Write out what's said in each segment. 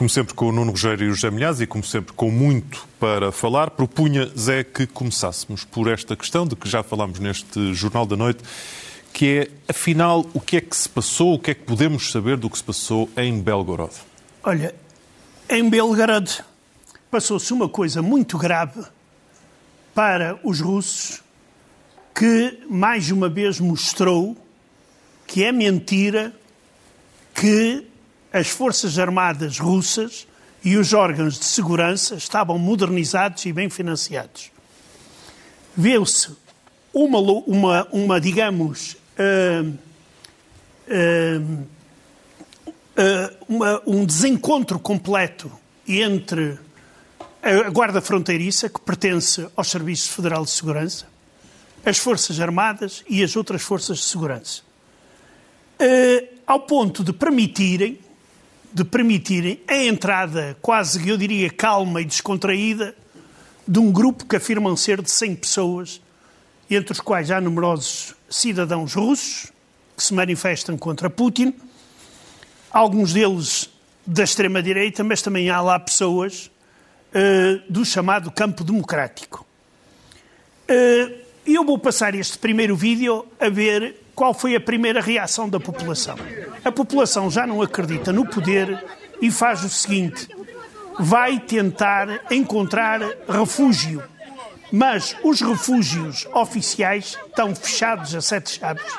Como sempre com o Nuno Rogério e o José Milhaz e como sempre com muito para falar, propunha Zé que começássemos por esta questão de que já falámos neste Jornal da Noite, que é, afinal, o que é que se passou, o que é que podemos saber do que se passou em Belgorod? Olha, em Belgrado passou-se uma coisa muito grave para os russos que mais uma vez mostrou que é mentira que as Forças Armadas russas e os órgãos de segurança estavam modernizados e bem financiados. Viu-se uma, uma, uma, digamos, uh, uh, uh, uma, um desencontro completo entre a Guarda Fronteiriça, que pertence ao Serviço Federal de Segurança, as Forças Armadas e as outras forças de segurança. ao ponto de permitirem de permitirem a entrada quase, eu diria, calma e descontraída de um grupo que afirmam ser de 100 pessoas, entre os quais há numerosos cidadãos russos que se manifestam contra Putin, alguns deles da extrema-direita, mas também há lá pessoas uh, do chamado campo democrático. Uh, eu vou passar este primeiro vídeo a ver qual foi a primeira reação da população. A população já não acredita no poder e faz o seguinte: vai tentar encontrar refúgio. Mas os refúgios oficiais estão fechados a sete chaves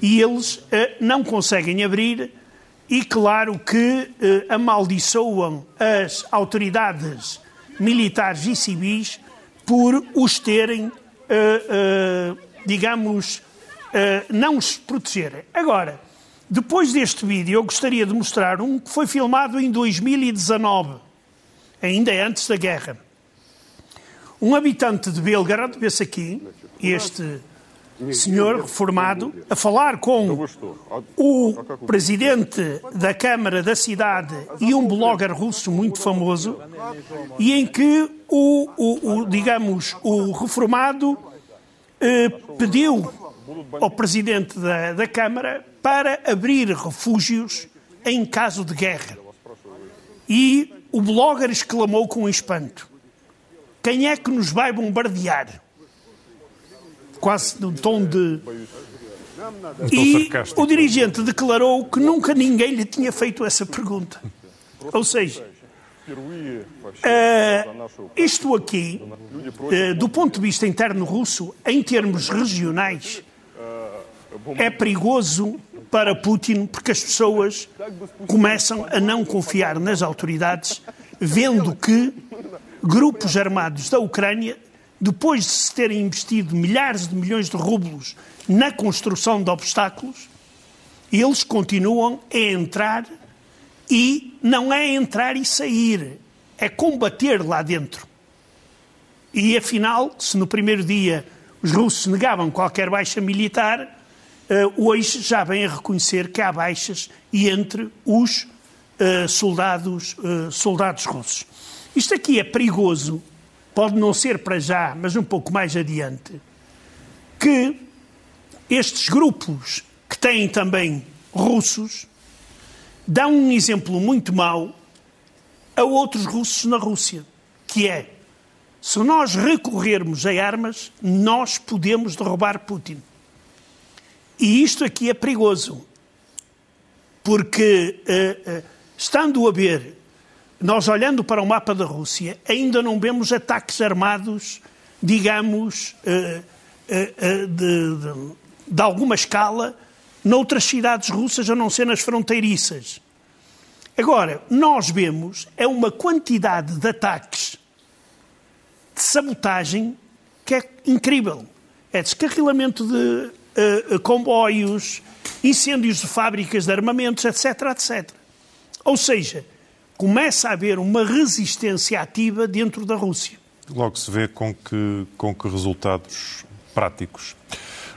e eles uh, não conseguem abrir. E claro que uh, amaldiçoam as autoridades militares e civis por os terem, uh, digamos, não os protegerem. Agora, depois deste vídeo, eu gostaria de mostrar um que foi filmado em 2019, ainda antes da guerra. Um habitante de Belgrado, vê-se aqui, este senhor reformado, a falar com o presidente da Câmara da cidade e um blogger russo muito famoso, e em que o, o, o digamos, o reformado eh, pediu ao Presidente da, da Câmara para abrir refúgios em caso de guerra. E o blogger exclamou com espanto: Quem é que nos vai bombardear? Quase no tom de. E o dirigente declarou que nunca ninguém lhe tinha feito essa pergunta. Ou seja, uh, isto aqui, uh, do ponto de vista interno russo, em termos regionais, é perigoso para Putin porque as pessoas começam a não confiar nas autoridades, vendo que grupos armados da Ucrânia, depois de se terem investido milhares de milhões de rublos na construção de obstáculos, eles continuam a entrar e não é entrar e sair, é combater lá dentro. E afinal, se no primeiro dia os russos negavam qualquer baixa militar, hoje já vem a reconhecer que há baixas e entre os uh, soldados, uh, soldados russos. Isto aqui é perigoso, pode não ser para já, mas um pouco mais adiante, que estes grupos que têm também russos dão um exemplo muito mau a outros russos na Rússia, que é se nós recorrermos a armas, nós podemos derrubar Putin. E isto aqui é perigoso, porque uh, uh, estando a ver, nós olhando para o mapa da Rússia, ainda não vemos ataques armados, digamos, uh, de, de, de alguma escala, noutras cidades russas, a não ser nas fronteiriças. Agora, nós vemos é uma quantidade de ataques de sabotagem que é incrível. É descarrilamento de uh, comboios, incêndios de fábricas de armamentos, etc, etc. Ou seja, começa a haver uma resistência ativa dentro da Rússia. Logo se vê com que, com que resultados práticos.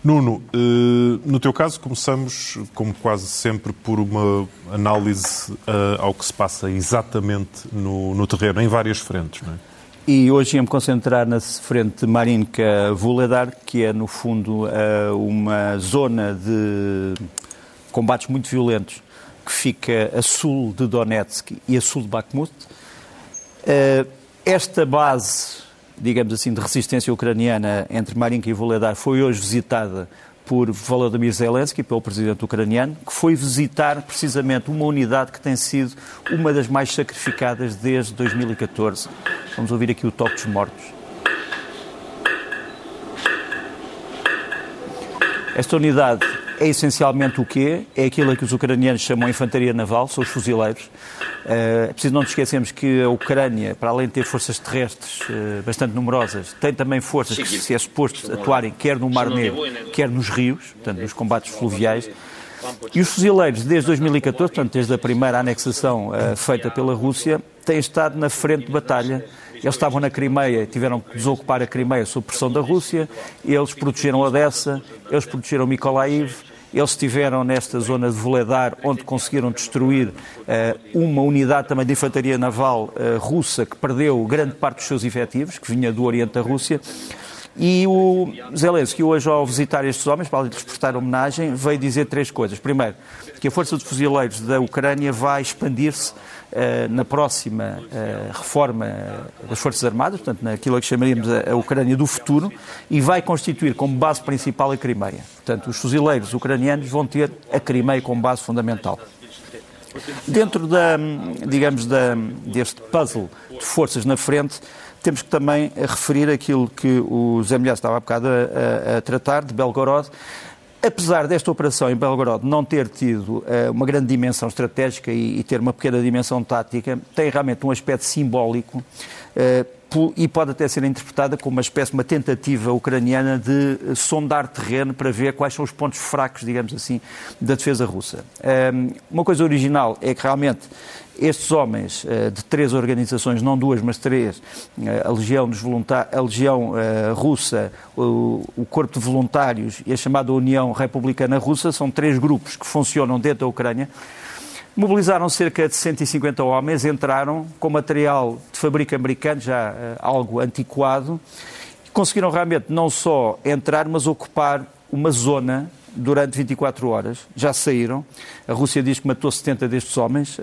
Nuno, eh, no teu caso, começamos, como quase sempre, por uma análise ao que se passa exatamente no, no terreno, em várias frentes, não é? E hoje ia-me concentrar na frente Marinka Vuledar, que é, no fundo, eh, uma zona de combates muito violentos que fica a sul de Donetsk e a sul de Bakhmut. Uh, esta base, digamos assim, de resistência ucraniana entre Marinka e Voledar foi hoje visitada por Volodymyr Zelensky, pelo presidente ucraniano, que foi visitar precisamente uma unidade que tem sido uma das mais sacrificadas desde 2014. Vamos ouvir aqui o toque dos mortos. Esta unidade é essencialmente o quê? É aquilo que os ucranianos chamam infantaria naval, são os fuzileiros. Eh, é preciso não nos esquecermos que a Ucrânia, para além de ter forças terrestres eh, bastante numerosas, tem também forças que se é suposto atuarem quer no Mar Negro, quer nos rios, portanto, nos combates fluviais. E os fuzileiros, desde 2014, portanto, desde a primeira anexação uh, feita pela Rússia, têm estado na frente de batalha eles estavam na Crimeia, tiveram que desocupar a Crimeia sob pressão da Rússia, eles protegeram Odessa, eles protegeram Mykolaiv, eles estiveram nesta zona de Voledar, onde conseguiram destruir uh, uma unidade também de infantaria naval uh, russa que perdeu grande parte dos seus efetivos, que vinha do Oriente da Rússia. E o Zelensky, hoje, ao visitar estes homens, para lhes prestar homenagem, veio dizer três coisas. Primeiro, que a Força de Fuzileiros da Ucrânia vai expandir-se uh, na próxima uh, reforma das Forças Armadas, portanto, naquilo que chamaríamos a, Ucrânia do futuro, e vai constituir como base principal a Crimeia. Portanto, os fuzileiros ucranianos vão ter a Crimeia como base fundamental. Dentro da, digamos, da, deste puzzle de forças na frente, temos que também referir aquilo que o Zé Milhar estava há bocado a, a, a tratar, de Belgorod, apesar desta operação em Belgorod não ter tido uh, uma grande dimensão estratégica e, e, ter uma pequena dimensão tática, tem realmente um aspecto simbólico e pode até ser interpretada como uma espécie de uma tentativa ucraniana de uh, sondar terreno para ver quais são os pontos fracos, digamos assim, da defesa russa. uma coisa original é que realmente estes homens eh, de três organizações, não duas, mas três, eh, a Legião, dos a Legião eh, Russa, o, Corpo de Voluntários e a chamada União Republicana Russa, são três grupos que funcionam dentro da Ucrânia. Mobilizaram cerca de 150 homens, entraram com material de fabrico americano, já algo antiquado, e conseguiram realmente não só entrar, mas ocupar uma zona durante 24 horas, já saíram. A Rússia diz que matou 70 destes homens.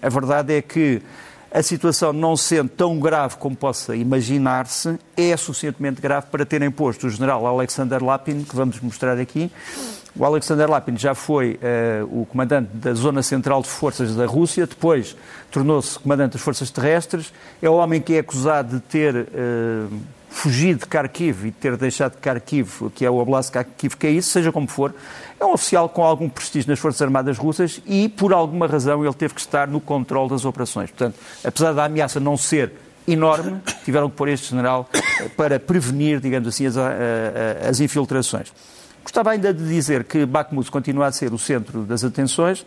a verdade é que a situação, não sendo tão grave como possa imaginar-se, é suficientemente grave para terem posto o general Alexander Lapin, que vamos mostrar aqui. O Alexander Lapin já foi uh, o comandante da Zona Central de Forças da Rússia, depois tornou-se comandante das Forças Terrestres. É o homem que é acusado de ter. Uh, fugir de Kharkiv e ter deixado de Kharkiv, que é o Oblast Kharkiv, que é isso, seja como for, é um oficial com algum prestígio nas Forças Armadas Russas e, por alguma razão, ele teve que estar no controle das operações. Portanto, apesar da ameaça não ser enorme, tiveram que pôr este general eh, para prevenir, digamos assim, as, as infiltrações. Gostava ainda de dizer que Bakhmut continua a ser o centro das atenções,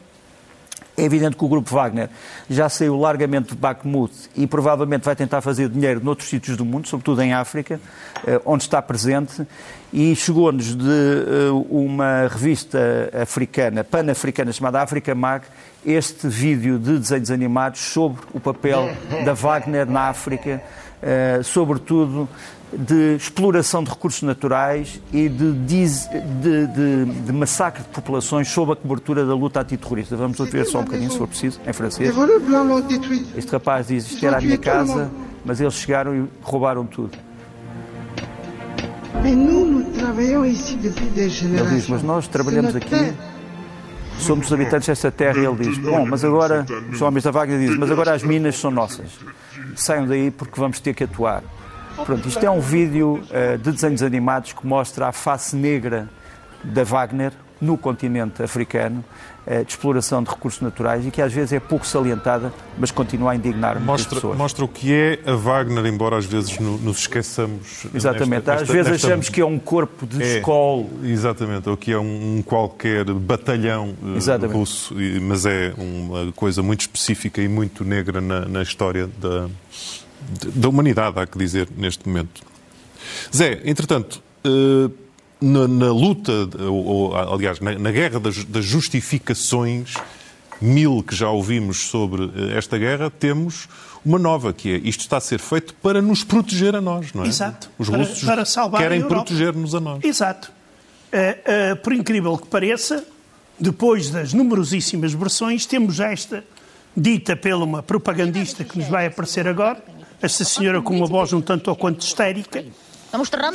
é evidente que o Grupo Wagner já saiu largamente de Bakhmut e provavelmente vai tentar fazer dinheiro noutros sítios do mundo, sobretudo em África, eh, onde está presente, e chegou-nos de eh, uma revista africana, pan-africana, chamada Africa Mag, este vídeo de desenhos animados sobre o papel da Wagner na África, eh, sobretudo de exploração de recursos naturais e de, de, de, de, massacre de populações sob a cobertura da luta antiterrorista. Vamos ouvir só um bocadinho, se for preciso, em francês. Este rapaz diz: Isto era a minha casa, mas eles chegaram e roubaram tudo. Ele diz: Mas nós trabalhamos aqui somos os habitantes desta terra. E ele diz: Bom, mas agora, os homens da Wagner dizem: Mas agora as minas são nossas. Saiam daí porque vamos ter que atuar. Pronto, isto é um vídeo uh, de desenhos animados que mostra a face negra da Wagner no continente africano, uh, de exploração de recursos naturais e que às vezes é pouco salientada, mas continua a indignar mostra, pessoas. Mostra o que é a Wagner, embora às vezes no, nos esqueçamos. Exatamente, nesta, às vezes nesta... achamos que é um corpo de é, escola. Exatamente, ou que é um, um qualquer batalhão uh, russo, mas é uma coisa muito específica e muito negra na, na história da da humanidade, há que dizer, neste momento. Zé, entretanto, eh, na, na luta, ou, aliás, na, na guerra das, das, justificações, mil que já ouvimos sobre eh, esta guerra, temos uma nova, que é isto está a ser feito para nos proteger a nós, não é? Exato. Os russos para, para querem proteger-nos a nós. Exato. Uh, uh, por incrível que pareça, depois das numerosíssimas versões, temos esta, dita pela uma propagandista que nos vai aparecer agora, esta senhora com uma voz um tanto ou quanto histérica,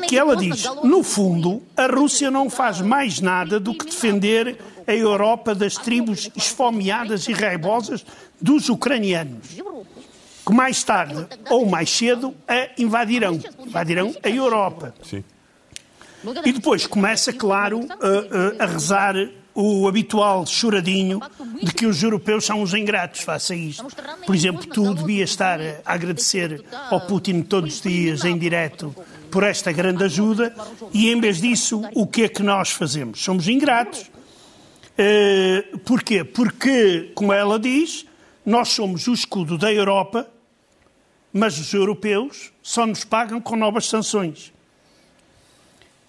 que ela diz: no fundo, a Rússia não faz mais nada do que defender a Europa das tribos esfomeadas e raivosas dos ucranianos, que mais tarde ou mais cedo a invadirão. Invadirão a Europa. Sim. E depois começa, claro, a, a, a rezar o habitual choradinho de que os europeus são os ingratos face a isto. Por exemplo, tu devias estar a agradecer ao Putin todos os dias em direto por esta grande ajuda e, em vez disso, o que é que nós fazemos? Somos ingratos. Uh, porquê? Porque, como ela diz, nós somos o escudo da Europa, mas os europeus só nos pagam com novas sanções.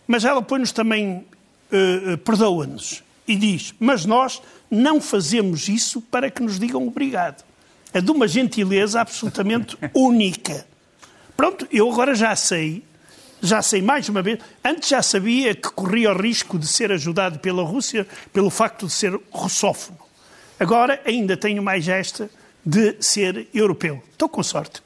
Mas ela põe-nos também, uh, perdoa-nos, e diz: Mas nós não fazemos isso para que nos digam obrigado. É de uma gentileza absolutamente única. Pronto, eu agora já sei, já sei mais uma vez. Antes já sabia que corria o risco de ser ajudado pela Rússia pelo facto de ser russófono. Agora ainda tenho mais esta de ser europeu. Estou com sorte.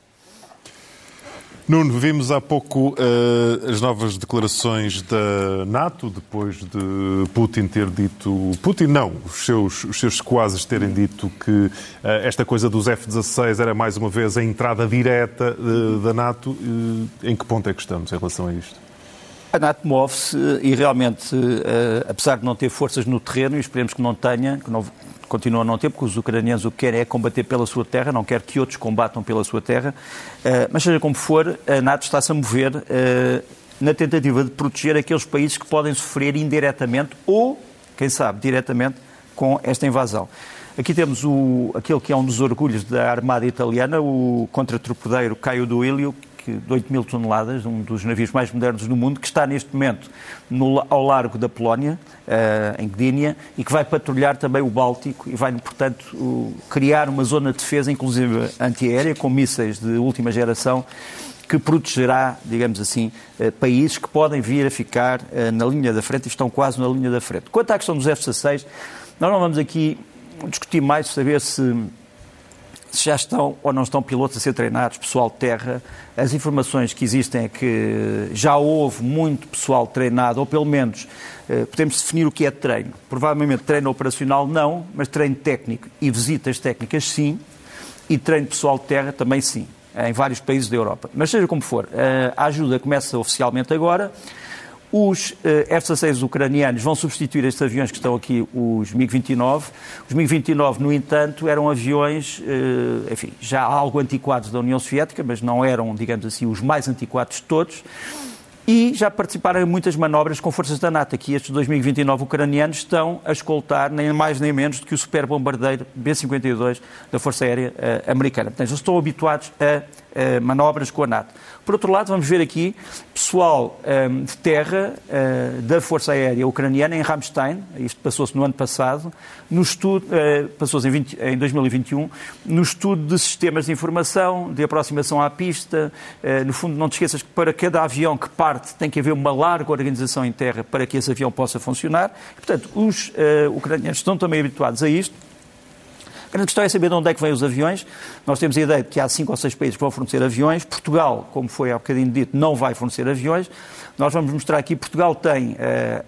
Nuno, vimos há pouco uh, as novas declarações da NATO, depois de Putin ter dito. Putin não, os seus, os seus sequazes terem dito que uh, esta coisa dos F-16 era mais uma vez a entrada direta uh, da NATO. em que ponto é que estamos em relação a isto? A NATO move-se e realmente, apesar de não ter forças no terreno, e esperemos que não tenha, que não, continua a não ter, porque os ucranianos o que querem é combater pela sua terra, não quer que outros combatam pela sua terra. Uh, mas seja como for, a NATO está-se a mover uh, na tentativa de proteger aqueles países que podem sofrer indiretamente ou, quem sabe, diretamente com esta invasão. Aqui temos o, aquele que é um dos orgulhos da Armada Italiana, o contratropedeiro Caio Duilio, de 8 mil toneladas, um dos navios mais modernos do mundo, que está neste momento no, ao largo da Polónia, uh, em Gdynia, e que vai patrulhar também o Báltico e vai, portanto, criar uma zona de defesa, inclusive antiaérea, com mísseis de última geração, que protegerá, digamos assim, uh, países que podem vir a ficar eh, na linha da frente e estão quase na linha da frente. Quanto à questão dos F-16, nós não vamos aqui discutir mais, saber se se já estão ou não estão pilotos a ser treinados, pessoal de terra. As informações que existem é que já houve muito pessoal treinado, ou pelo menos eh, podemos definir o que é treino. Provavelmente treino operacional não, mas treino técnico e visitas técnicas sim, e treino pessoal de terra também sim, em vários países da Europa. Mas seja como for, eh, a ajuda começa oficialmente agora. Os uh, F-16 ucranianos vão substituir estes aviões que estão aqui, os MiG-29. Os MiG-29, no entanto, eram aviões, uh, enfim, já algo antiquados da União Soviética, mas não eram, digamos assim, os mais antiquados de todos e já participaram em muitas manobras com forças da NATO. Aqui estes 2029 ucranianos estão a escoltar nem mais nem menos do que o super bombardeiro B-52 da Força Aérea uh, Americana. Portanto, eles estão habituados a uh, manobras com a NATO. Por outro lado, vamos ver aqui pessoal um, ehm, de terra uh, da Força Aérea Ucraniana em Ramstein, isto passou-se no ano passado, no estudo, uh, passou-se em, em, 2021, no estudo de sistemas de informação, de aproximação à pista. Uh, no fundo, não te esqueças que para cada avião que parte tem que haver uma larga organização em terra para que esse avião possa funcionar. Portanto, os ucranianos estão também habituados a isto. A grande questão é saber de onde é que vêm os aviões. Nós temos a ideia de que há cinco ou seis países que vão fornecer aviões. Portugal, como foi há bocadinho dito, não vai fornecer aviões. Nós vamos mostrar aqui, Portugal tem uh,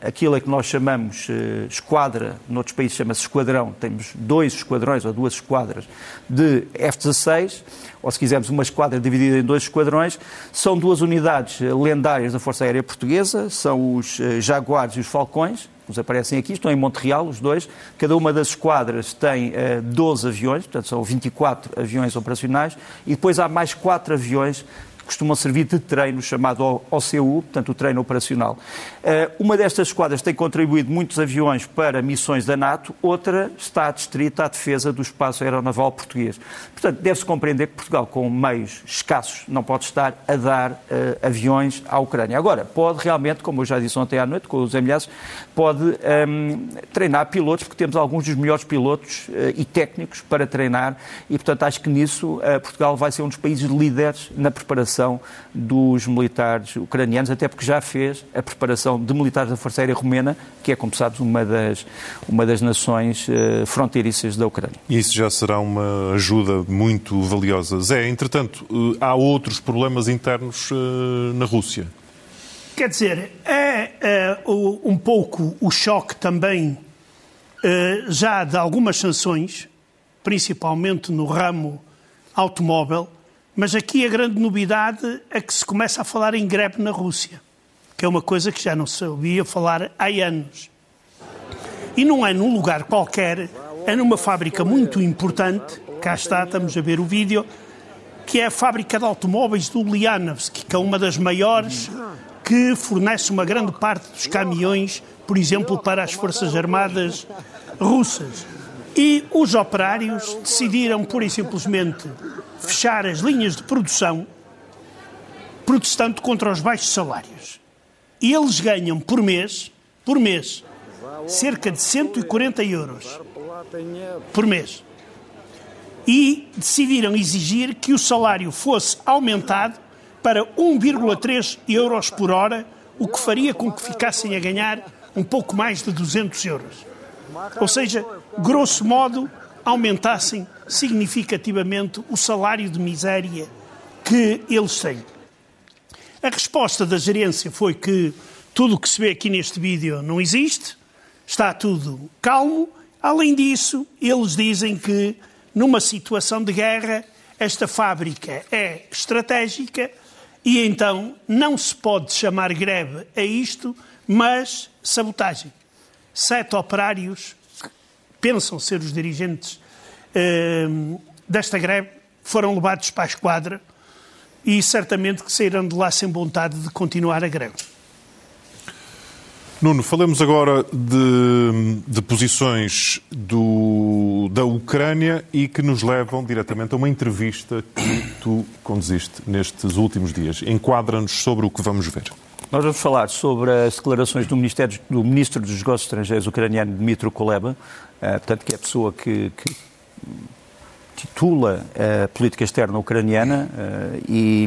aquilo que nós chamamos uh, esquadra, noutros países chama-se esquadrão, temos dois esquadrões ou duas esquadras de F-16, ou se quisermos uma esquadra dividida em dois esquadrões, são duas unidades lendárias da Força Aérea Portuguesa, são os uh, Jaguares e os Falcões, aparecem aqui, estão em Montreal, os dois. Cada uma das esquadras tem uh, 12 aviões, portanto são 24 aviões operacionais, e depois há mais quatro aviões costumam servir de treino, chamado OCU, portanto, o treino operacional. Eh, uma destas esquadras tem contribuído muitos aviões para missões da NATO, outra está distrita à defesa do espaço aeronaval português. Portanto, deve-se compreender que Portugal, com meios escassos, não pode estar a dar uh, aviões à Ucrânia. Agora, pode realmente, como eu já disse ontem à noite com os emilhados, pode um, ehm, treinar pilotos, porque temos alguns dos melhores pilotos uh, e técnicos para treinar, e, portanto, acho que nisso uh, Portugal vai ser um dos países líderes na preparação preparação dos militares ucranianos, até porque já fez a preparação de militares da Força Aérea Romena, que é, como sabes, uma das, uma das nações uh, fronteiriças da Ucrânia. E isso já será uma ajuda muito valiosa. Zé, entretanto, uh, há outros problemas internos uh, na Rússia. Quer dizer, é, é um pouco o choque também já de algumas sanções, principalmente no ramo automóvel, mas aqui a grande novidade é que se começa a falar em greve na Rússia, que é uma coisa que já não se ouvia falar há anos. E não é num lugar qualquer, é numa fábrica muito importante, cá está, estamos a ver o vídeo, que é a fábrica de automóveis do Ulyanovsk, que é uma das maiores, que fornece uma grande parte dos caminhões, por exemplo, para as Forças Armadas russas. E os operários decidiram, pura e simplesmente, fechar as linhas de produção, protestando contra os baixos salários. E eles ganham por mês, por mês, cerca de 140 euros por mês. E decidiram exigir que o salário fosse aumentado para 1,3 euros por hora, o que faria com que ficassem a ganhar um pouco mais de 200 euros. Ou seja, grosso modo, aumentassem significativamente o salário de miséria que eles têm. A resposta da gerência foi que tudo o que se vê aqui neste vídeo não existe, está tudo calmo. Além disso, eles dizem que numa situação de guerra esta fábrica é estratégica e então não se pode chamar greve a isto, mas sabotagem. Sete operários pensam ser os dirigentes uh, desta greve foram levados para a esquadra e certamente que sairão de lá sem vontade de continuar a greve. Nuno, falemos agora de, de posições do, da Ucrânia e que nos levam diretamente a uma entrevista que tu conduziste nestes últimos dias. Enquadra-nos sobre o que vamos ver. Nós vamos falar sobre as declarações do, do Ministro dos Negócios Estrangeiros ucraniano, Dmitry Kuleba, uh, portanto, que é a pessoa que, que titula a política externa ucraniana uh, e,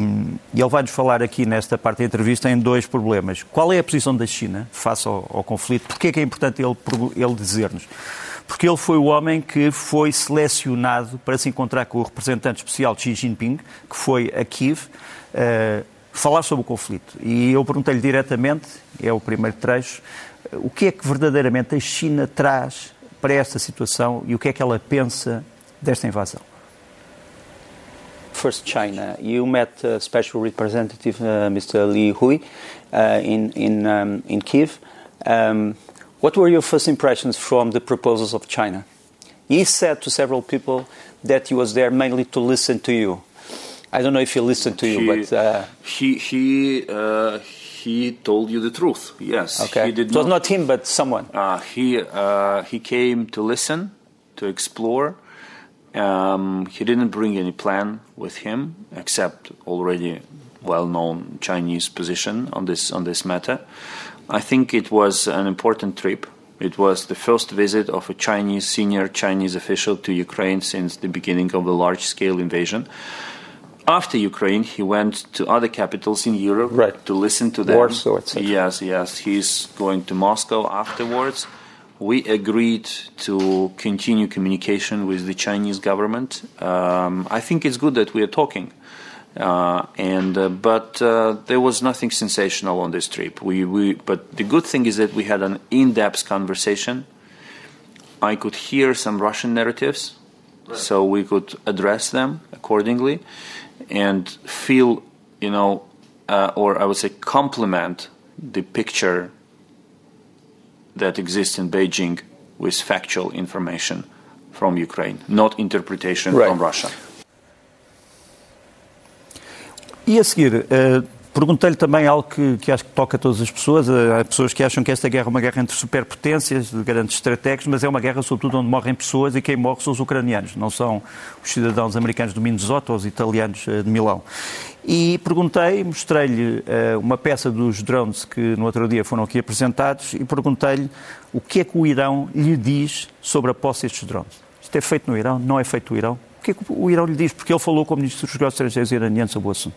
ele vai-nos falar aqui nesta parte da entrevista em dois problemas. Qual é a posição da China face ao, ao conflito? Porquê é que é importante ele, ele dizer-nos? Porque ele foi o homem que foi selecionado para se encontrar com o representante especial Xi Jinping, que foi a Kiev, uh, falar sobre o conflito. E eu perguntei-lhe diretamente, é o primeiro trecho, o que é que verdadeiramente a China traz para esta situação e o que é que ela pensa desta invasão. First, China. You met uh, Special Representative uh, Mr. Li Hui uh, in in um, in Kiev. Um, what were your first impressions from the proposals of China? He said to several people that he was there mainly to listen to you. I don't know if he listened to you, he, but uh, he he uh, he told you the truth. Yes, okay. He did it was not, not him, but someone. Uh, he uh, he came to listen, to explore. Um, he didn't bring any plan with him, except already well-known Chinese position on this on this matter. I think it was an important trip. It was the first visit of a Chinese senior Chinese official to Ukraine since the beginning of the large-scale invasion after Ukraine, he went to other capitals in Europe right. to listen to them. Warsaw, etc. Yes, yes. He's going to Moscow afterwards. We agreed to continue communication with the Chinese government. Um, I think it's good that we are talking. Uh, and uh, but uh, there was nothing sensational on this trip. We, we but the good thing is that we had an in-depth conversation. I could hear some Russian narratives, right. so we could address them accordingly and feel, you know, uh, or I would say complement the picture that exists in Beijing with factual information from Ukraine, not interpretation right. from Russia. E a seguir, uh, Perguntei-lhe também algo que, que, acho que toca a todas as pessoas. Há pessoas que acham que esta guerra é uma guerra entre superpotências, de grandes estratégias, mas é uma guerra, sobretudo, onde morrem pessoas e quem morre são os ucranianos, não são os cidadãos americanos do Minnesota ou os italianos eh, de Milão. E perguntei, mostrei-lhe uh, uma peça dos drones que no outro dia foram aqui apresentados e perguntei-lhe o que é que o Irão lhe diz sobre a posse destes drones. Isto é feito no Irão? Não é feito no Irão? O que é que o Irão lhe diz? Porque ele falou com o Ministro dos Negócios Estrangeiros iraniano sobre o assunto.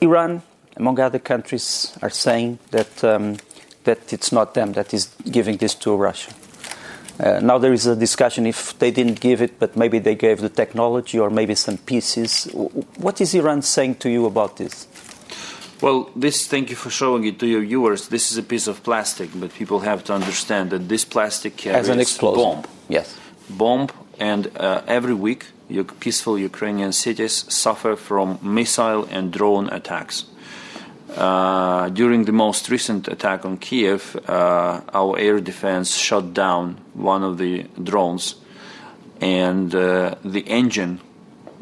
Iran, among other countries, are saying that um, that it's not them that is giving this to Russia. Uh, now there is a discussion if they didn't give it, but maybe they gave the technology or maybe some pieces. What is Iran saying to you about this? Well, this, thank you for showing it to your viewers. This is a piece of plastic, but people have to understand that this plastic carries As an explosive. bomb. Yes. Bomb, and uh, every week, peaceful Ukrainian cities suffer from missile and drone attacks. Uh, during the most recent attack on Kiev, uh, our air defense shot down one of the drones, and uh, the engine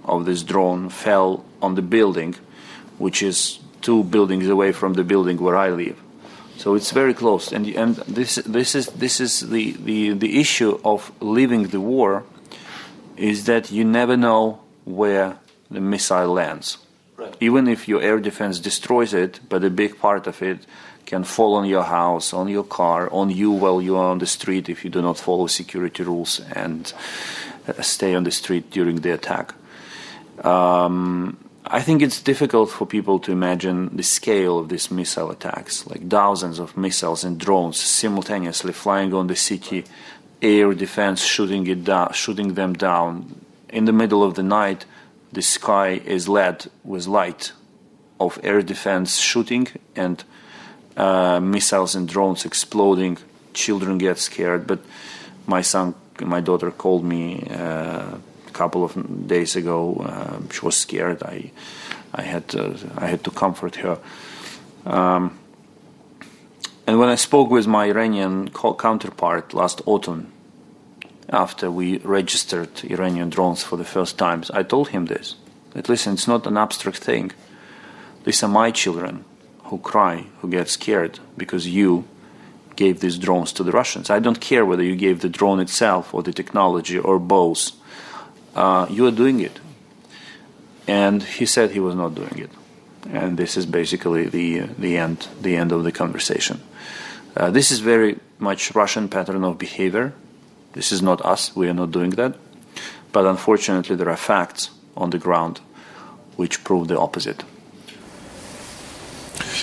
of this drone fell on the building, which is two buildings away from the building where I live. So it's very close, and and this this is this is the, the, the issue of leaving the war, is that you never know where the missile lands. Even if your air defense destroys it, but a big part of it can fall on your house, on your car, on you while you are on the street if you do not follow security rules and uh, stay on the street during the attack. Um, I think it's difficult for people to imagine the scale of these missile attacks, like thousands of missiles and drones simultaneously flying on the city, air defense shooting it down, shooting them down. In the middle of the night, the sky is lit with light of air defense shooting and uh, missiles and drones exploding. Children get scared, but my son, my daughter called me. Uh, couple of days ago. Uh, she was scared. I, I had to, I had to comfort her. Um, and when I spoke with my Iranian counterpart last autumn, after we registered Iranian drones for the first time, I told him this: that listen, it's not an abstract thing. These are my children who cry, who get scared because you gave these drones to the Russians. I don't care whether you gave the drone itself or the technology or both uh, you are doing it. And he said he was not doing it. And this is basically the, the, end, the end of the conversation. Uh, this is very much Russian pattern of behavior. This is not us, we are not doing that. But unfortunately, there are facts on the ground which prove the opposite.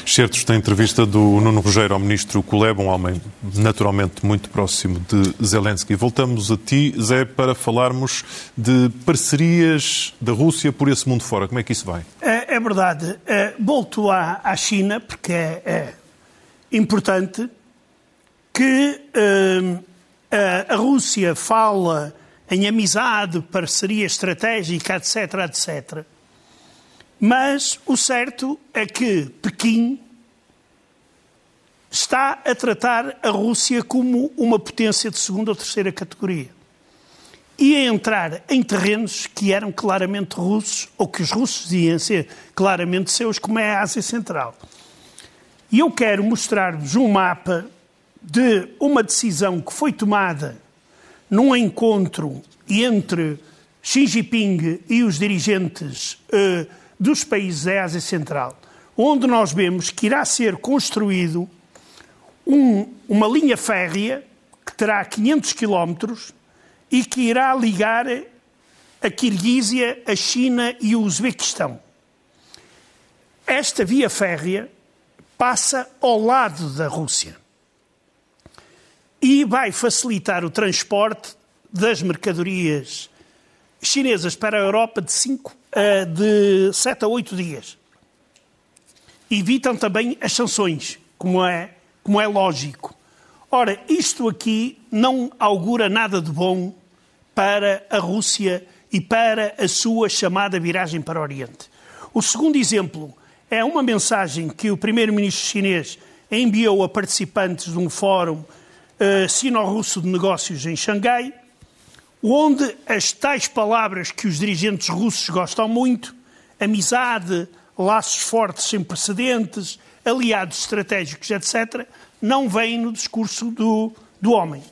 Certos da entrevista do Nuno Rogério ao ministro Kuleba, um homem naturalmente muito próximo de Zelensky. Voltamos a ti, Zé, para falarmos de parcerias da Rússia por esse mundo fora. Como é que isso vai? É, é verdade. É, volto à, à, China, porque é, é importante que é, a Rússia fala em amizade, parceria estratégica, etc., etc., mas o certo é que Pequim está a tratar a Rússia como uma potência de segunda ou terceira categoria. E a entrar em terrenos que eram claramente russos, ou que os russos iam ser claramente seus, como é a Ásia Central. E eu quero mostrar-vos um mapa de uma decisão que foi tomada num encontro entre Xi Jinping e os dirigentes uh, dos países da Ásia Central, onde nós vemos que irá ser construído um, uma linha férrea que terá 500 quilómetros e que irá ligar a Kirguísia, a China e o Uzbequistão. Esta via férrea passa ao lado da Rússia e vai facilitar o transporte das mercadorias chinesas para a Europa de 5 uh, de 7 a 8 dias. Evitam também as sanções, como é, como é lógico. Ora, isto aqui não augura nada de bom para a Rússia e para a sua chamada viragem para o Oriente. O segundo exemplo é uma mensagem que o primeiro-ministro chinês enviou a participantes de um fórum uh, sino-russo de negócios em Xangai, onde as tais palavras que os dirigentes russos gostam muito, amizade, laços fortes sem precedentes, aliados estratégicos, etc., não vêm no discurso do, do homem.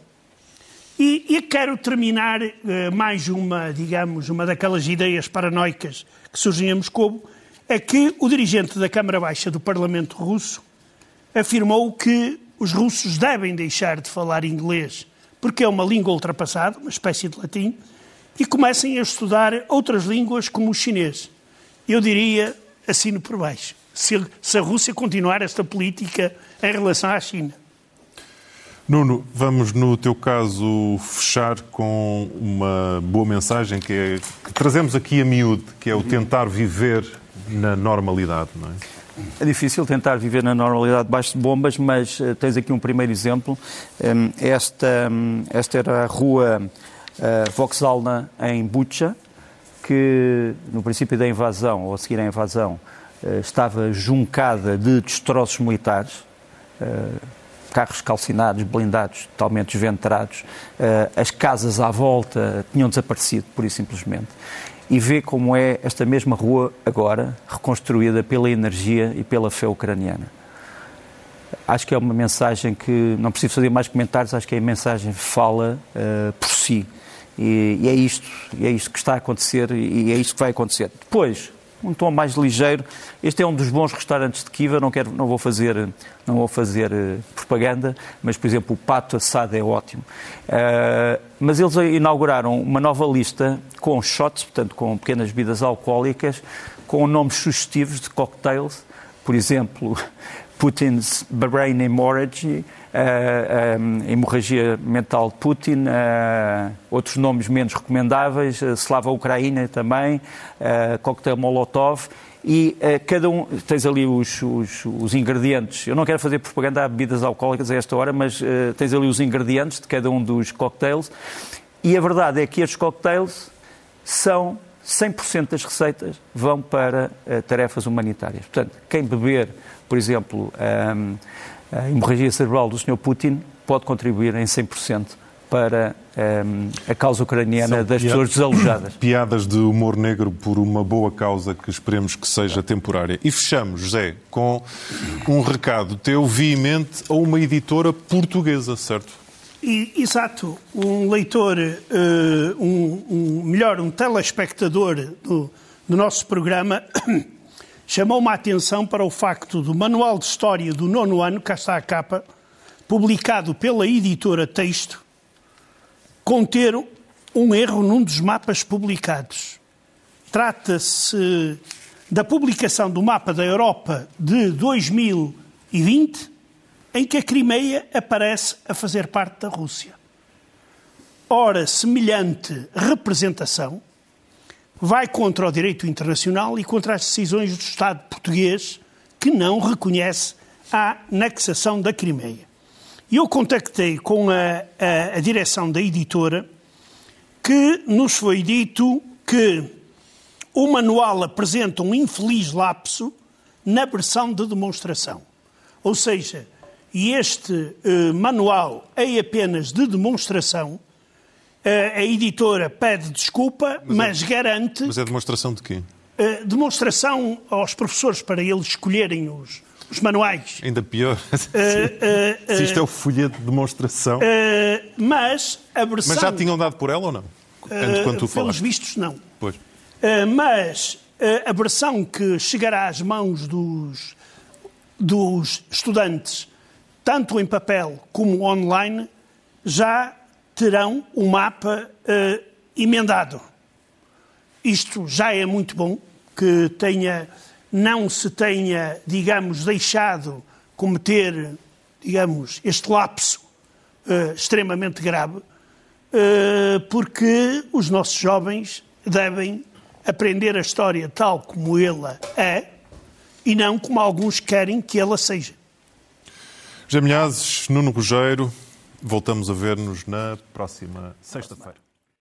E, e quero terminar uh, mais uma, digamos, uma daquelas ideias paranoicas que surgem em Moscou, é que o dirigente da Câmara Baixa do Parlamento russo afirmou que os russos devem deixar de falar inglês porque é uma língua ultrapassada, uma espécie de latim, e comecem a estudar outras línguas como o chinês. Eu diria, assino por baixo. se, a Rússia continuar esta política em relação à China. Nuno, vamos no teu caso fechar com uma boa mensagem que, é, que trazemos aqui a miúde, que é o tentar viver na normalidade, não é? É difícil tentar viver na normalidade debaixo de bombas, mas uh, tens aqui um primeiro exemplo. Esta, esta era a rua uh, Vokzalna em Bucha, que no princípio da invasão, ou a seguir à invasão, uh, estava juncada de destroços militares carros calcinados, blindados, totalmente desventrados, as casas à volta tinham desaparecido, por isso simplesmente e vê como é esta mesma rua agora reconstruída pela energia e pela fé ucraniana. Acho que é uma mensagem que não preciso fazer mais comentários, acho que a mensagem fala uh, por si. E, e, é isto, e é isto que está a acontecer e é isto que vai acontecer. Depois, um tom mais ligeiro. Este é um dos bons restaurantes de Kiva, não, quero, não vou fazer, não vou fazer uh, propaganda, mas, por exemplo, o pato assado é ótimo. Uh, mas eles inauguraram uma nova lista com shots, portanto, com pequenas bebidas alcoólicas, com nomes sugestivos de cocktails, por exemplo, Putin's Brain Hemorrhage, uh, hemorragia mental de Putin, uh, outros nomes menos recomendáveis, uh, Slava Ucraína também, uh, Molotov, e cada um, tens ali os, os, os, ingredientes, eu não quero fazer propaganda a bebidas alcoólicas a esta hora, mas tens ali os ingredientes de cada um dos cocktails, e a verdade é que estes cocktails são 100% das receitas vão para tarefas humanitárias. Portanto, quem beber, por exemplo, um, a hemorragia cerebral do Sr. Putin pode contribuir em 100% para um, ehm, a causa ucraniana São das pessoas desalojadas. Piadas de humor negro por uma boa causa que esperemos que seja temporária. E fechamos, José, com um recado teu veemente a uma editora portuguesa, certo? E, exato. Um leitor, uh, um, um, melhor, um telespectador do, do nosso programa chamou-me a atenção para o facto do Manual de História do nono ano, cá está a capa, publicado pela editora Texto, conter um erro num dos mapas publicados. Trata-se da publicação do mapa da Europa de 2020, em que a Crimeia aparece a fazer parte da Rússia. Ora, semelhante representação vai contra o direito internacional e contra as decisões do Estado português que não reconhece a anexação da Crimeia. Eu contactei com a, a, a direção da editora que nos foi dito que o manual apresenta um infeliz lapso na versão de demonstração. Ou seja, este eh, manual é apenas de demonstração a editora pede desculpa, mas, mas é, garante. Mas é demonstração de quê? demonstração aos professores para eles escolherem os, os manuais. Ainda pior. Uh, uh, Se isto é o folheto de demonstração. Uh, mas a versão. Mas já tinham dado por ela ou não? Antes, quando tu pelos falaste. vistos, não. Pois. mas a versão que chegará às mãos dos, dos estudantes, tanto em papel como online, já terão o mapa uh, emendado. Isto já é muito bom, que tenha, não se tenha, digamos, deixado cometer, digamos, este lapso uh, extremamente grave, uh, porque os nossos jovens devem aprender a história tal como ela é e não como alguns querem que ela seja. Jamilhazes, Nuno Rogério, Voltamos a ver-nos na próxima sexta-feira.